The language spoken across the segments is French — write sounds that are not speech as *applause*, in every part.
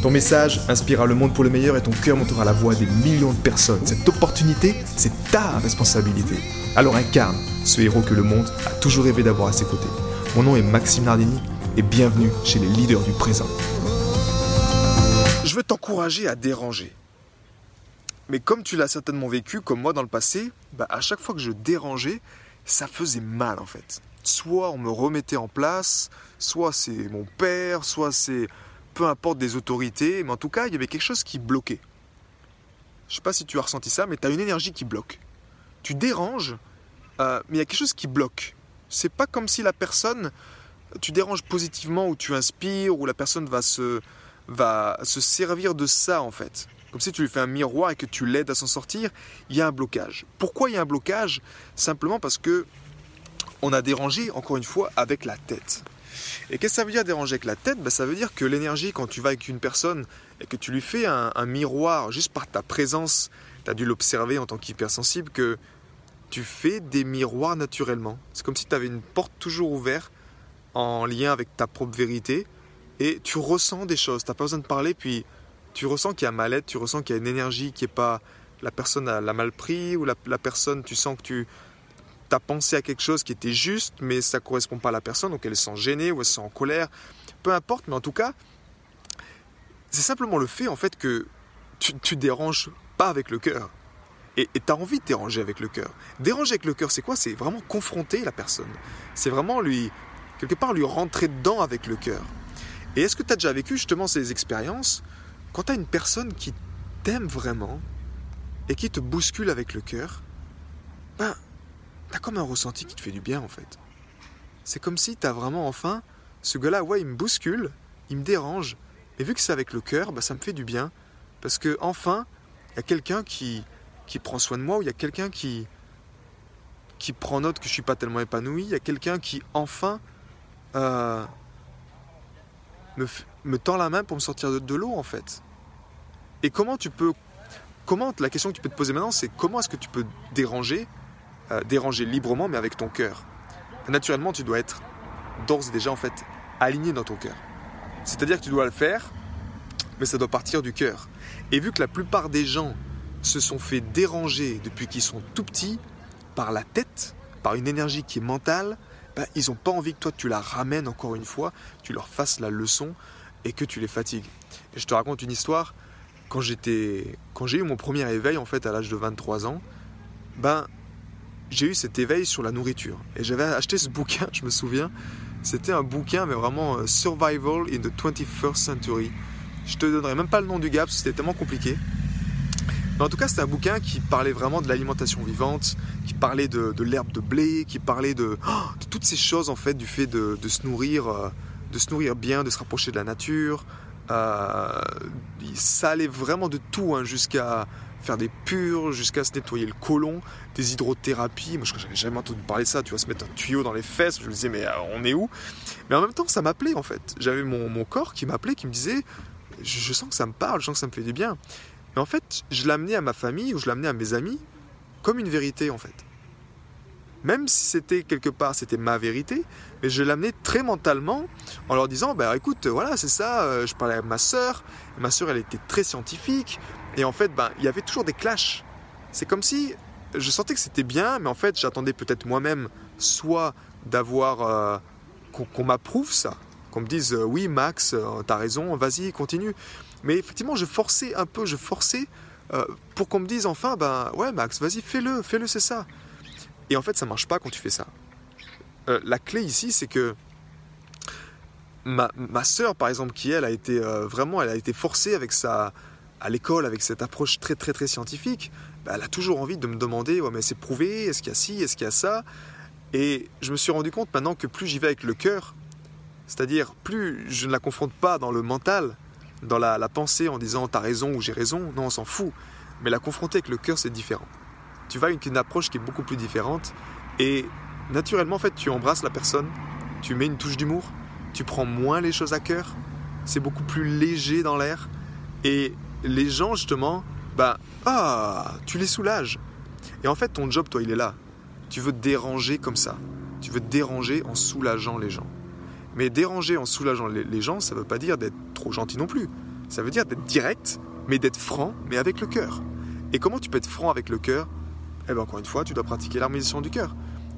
Ton message inspirera le monde pour le meilleur et ton cœur montera la voix des millions de personnes. Cette opportunité, c'est ta responsabilité. Alors incarne ce héros que le monde a toujours rêvé d'avoir à ses côtés. Mon nom est Maxime Nardini et bienvenue chez les leaders du présent. Je veux t'encourager à déranger. Mais comme tu l'as certainement vécu, comme moi dans le passé, bah, à chaque fois que je dérangeais, ça faisait mal en fait. Soit on me remettait en place, soit c'est mon père, soit c'est peu importe des autorités, mais en tout cas, il y avait quelque chose qui bloquait. Je sais pas si tu as ressenti ça, mais tu as une énergie qui bloque. Tu déranges, euh, mais il y a quelque chose qui bloque. C'est pas comme si la personne, tu déranges positivement ou tu inspires ou la personne va se, va se servir de ça en fait. Comme si tu lui fais un miroir et que tu l'aides à s'en sortir, il y a un blocage. Pourquoi il y a un blocage? Simplement parce que on a dérangé, encore une fois, avec la tête. Et qu'est-ce que ça veut dire déranger avec la tête? Ben, Ça veut dire que l'énergie, quand tu vas avec une personne et que tu lui fais un, miroir juste par ta présence, tu as dû l'observer en tant qu'hypersensible, que tu fais des miroirs naturellement. C'est comme si tu avais une porte toujours ouverte en lien avec ta propre vérité et tu ressens des choses. Tu n'as pas besoin de parler, puis tu ressens qu'il y a mal-être, tu ressens qu'il y a une énergie qui est pas. La personne l'a mal pris ou la, la personne, tu sens que tu tu as pensé à quelque chose qui était juste, mais ça ne correspond pas à la personne, donc elle se sent gênée ou elle se sent en colère. Peu importe, mais en tout cas, c'est simplement le fait en fait que tu, tu déranges pas avec le cœur. Et tu as envie de déranger avec le cœur. Déranger avec le cœur, c'est quoi? C'est vraiment confronter la personne. C'est vraiment lui, quelque part, lui rentrer dedans avec le cœur. Et est-ce que tu as déjà vécu justement ces expériences quand tu as une personne qui t'aime vraiment et qui te bouscule avec le cœur? Ben, t'as comme un ressenti qui te fait du bien en fait. C'est comme si t'as vraiment enfin, ce gars-là, ouais, il me bouscule, il me dérange, et vu que c'est avec le cœur, bah, ça me fait du bien, parce que enfin, il y a quelqu'un qui, qui prend soin de moi, ou il y a quelqu'un qui, qui prend note que je suis pas tellement épanoui, il y a quelqu'un qui enfin euh, me, me, tend la main pour me sortir de, de l'eau en fait. Et comment tu peux, comment la question que tu peux te poser maintenant, c'est comment est-ce que tu peux déranger euh, déranger librement, mais avec ton cœur. Naturellement, tu dois être d'ores et déjà en fait aligné dans ton cœur. C'est-à-dire que tu dois le faire, mais ça doit partir du cœur. Et vu que la plupart des gens se sont fait déranger depuis qu'ils sont tout petits par la tête, par une énergie qui est mentale, bah, ils n'ont pas envie que toi tu la ramènes encore une fois, tu leur fasses la leçon et que tu les fatigues. Je te raconte une histoire. Quand j'étais, quand j'ai eu mon premier éveil en fait à l'âge de 23 ans, ben j'ai eu cet éveil sur la nourriture. Et j'avais acheté ce bouquin, je me souviens. C'était un bouquin, mais vraiment euh, Survival in the 21st Century. Je te donnerai même pas le nom du gars parce que c'était tellement compliqué. Mais en tout cas, c'était un bouquin qui parlait vraiment de l'alimentation vivante, qui parlait de, l'herbe de blé, qui parlait de, de, toutes ces choses en fait, du fait de, se nourrir, euh, de se nourrir bien, de se rapprocher de la nature. Euh, ça allait vraiment de tout, hein, jusqu'à faire des purs, jusqu'à se nettoyer le côlon, des hydrothérapies. Moi, je n'avais jamais entendu parler de ça. Tu vas se mettre un tuyau dans les fesses. Je me disais, mais euh, on est où? Mais en même temps, ça m'appelait en fait. J'avais mon, mon, corps qui m'appelait, qui me disait, je, sens que ça me parle, je sens que ça me fait du bien. Mais en fait, je l'amenais à ma famille ou je l'amenais à mes amis comme une vérité en fait. Même si c'était quelque part, c'était ma vérité, mais je l'amenais très mentalement en leur disant, bah écoute, voilà, c'est ça, euh, je parlais à ma sœur, ma sœur elle était très scientifique, et en fait, ben, il y avait toujours des clashs. C'est comme si je sentais que c'était bien, mais en fait, j'attendais peut-être moi-même soit d'avoir euh, qu'on m'approuve ça, qu'on me dise euh, oui Max, euh, t'as raison, vas-y, continue. Mais effectivement, je forçais un peu, je forçais pour qu'on me dise enfin, ben ouais Max, vas-y, fais-le, fais-le, c'est ça. Et en fait, ça marche pas quand tu fais ça. la clé ici, c'est que ma, ma soeur, par exemple, qui elle a été vraiment, elle a été forcée avec sa, à l'école avec cette approche très très très scientifique, bah, elle a toujours envie de me demander ouais, mais c'est prouvé, est-ce qu'il y a ci, est-ce qu'il y a ça? Et je me suis rendu compte maintenant que plus j'y vais avec le cœur, c'est-à-dire plus je ne la confronte pas dans le mental, dans la, pensée en disant t'as raison ou j'ai raison. Non, on s'en fout. Mais la confronter avec le cœur, c'est différent. Tu vas avec une approche qui est beaucoup plus différente et naturellement, en fait, tu embrasses la personne, tu mets une touche d'humour, tu prends moins les choses à cœur, c'est beaucoup plus léger dans l'air et les gens, justement, bah, ah, tu les soulages. Et en fait, ton job, toi, il est là. Tu veux déranger comme ça. Tu veux déranger en soulageant les gens. Mais déranger en soulageant les, gens, ça ne veut pas dire d'être trop gentil non plus. Ça veut dire d'être direct, mais d'être franc, mais avec le cœur. Et comment tu peux être franc avec le cœur? Eh bien, encore une fois, tu dois pratiquer l'harmonisation du cœur.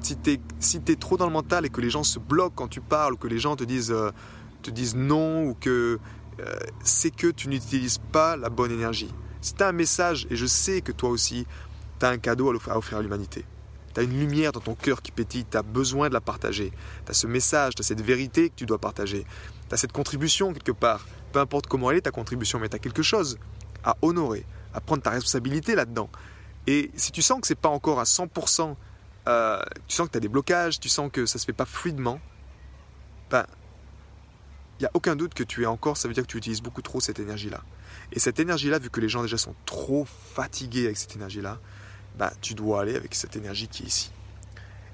Si tu es, si trop dans le mental et que les gens se bloquent quand tu parles, ou que les gens te disent, euh, te disent non, ou que euh, c'est que tu n'utilises pas la bonne énergie. As un message, et je sais que toi aussi, tu as un cadeau à offrir à l'humanité. Tu as une lumière dans ton cœur qui pétille, tu as besoin de la partager. Tu as ce message, tu as cette vérité que tu dois partager. Tu as cette contribution quelque part. Peu importe comment elle est ta contribution, mais tu as quelque chose à honorer, à prendre ta responsabilité là-dedans. Et si tu sens que c'est pas encore à 100%, euh, tu sens que tu as des blocages, tu sens que ça se fait pas fluidement, ben, il n'y a aucun doute que tu es encore, ça veut dire que tu utilises beaucoup trop cette énergie-là. Et cette énergie-là, vu que les gens déjà sont trop fatigués avec cette énergie-là, bah, tu dois aller avec cette énergie qui est ici.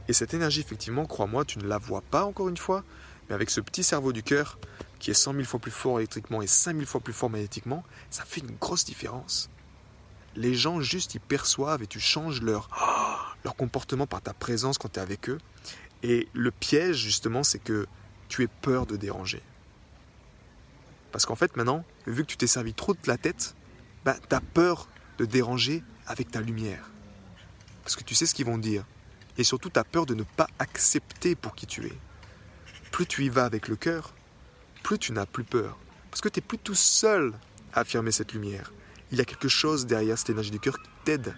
Et cette énergie, effectivement, crois-moi, tu ne la vois pas encore une fois, mais avec ce petit cerveau du cœur, qui est 100 000 fois plus fort électriquement et 5 000 fois plus fort magnétiquement, ça fait une grosse différence. Les gens, juste, ils perçoivent et tu changes leur, *gasps* leur comportement par ta présence quand tu es avec eux. Et le piège, justement, c'est que tu aies peur de déranger. Parce qu'en fait, maintenant, vu que tu t'es servi trop de la tête, bah, tu as peur de déranger avec ta lumière. Parce que tu sais ce qu'ils vont dire. Et surtout, tu as peur de ne pas accepter pour qui tu es. Plus tu y vas avec le cœur, plus tu n'as plus peur. Parce que tu n'es plus tout seul à affirmer cette lumière. Il y a quelque chose derrière cette énergie du cœur qui t'aide.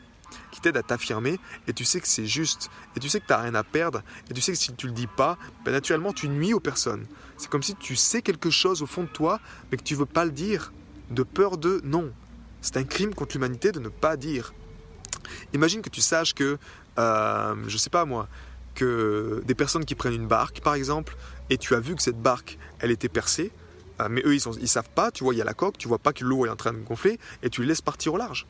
Qui t'aide à t'affirmer. Et tu sais que c'est juste. Et tu sais que tu n'as rien à perdre. Et tu sais que si tu ne le dis pas, ben naturellement, tu nuis aux personnes. C'est comme si tu sais quelque chose au fond de toi, mais que tu veux pas le dire. De peur de non. C'est un crime contre l'humanité de ne pas dire. Imagine que tu saches que, euh, je sais pas moi, que des personnes qui prennent une barque, par exemple, et tu as vu que cette barque, elle était percée, euh, mais eux, ils, ne ils savent pas, tu vois, il y a la coque, tu vois pas que l'eau est en train de gonfler, et tu les laisses partir au large.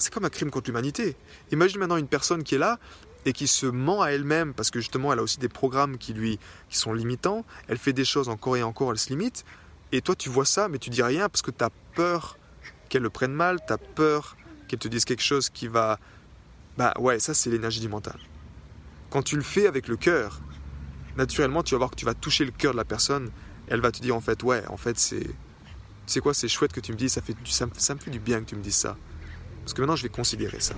C'est comme un crime contre l'humanité. Imagine maintenant une personne qui est là, et qui se ment à elle-même parce que justement elle a aussi des programmes qui lui qui sont limitants, elle fait des choses encore et encore, elle se limite et toi tu vois ça mais tu dis rien parce que tu as peur qu'elle le prenne mal, tu as peur qu'elle te dise quelque chose qui va bah ouais, ça c'est l'énergie du mental. Quand tu le fais avec le cœur, naturellement tu vas voir que tu vas toucher le cœur de la personne, elle va te dire en fait ouais, en fait c'est c'est quoi, c'est chouette que tu me dises, ça fait ça me fait du bien que tu me dises ça. Parce que maintenant je vais considérer ça.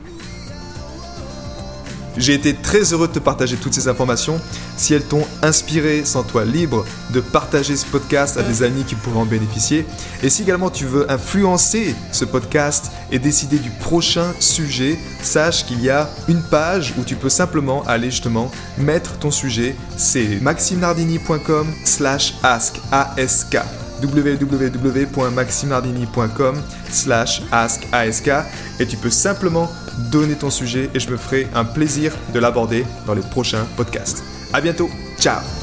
J'ai été très heureux de te partager toutes ces informations. Si elles t'ont inspiré, sens-toi libre de partager ce podcast à des amis qui pourraient en bénéficier. Et si également tu veux influencer ce podcast et décider du prochain sujet, sache qu'il y a une page où tu peux simplement aller justement mettre ton sujet. C'est maximenardini.com slash ask www.maximardini.com slash ask et tu peux simplement donner ton sujet et je me ferai un plaisir de l'aborder dans les prochains podcasts. À bientôt, ciao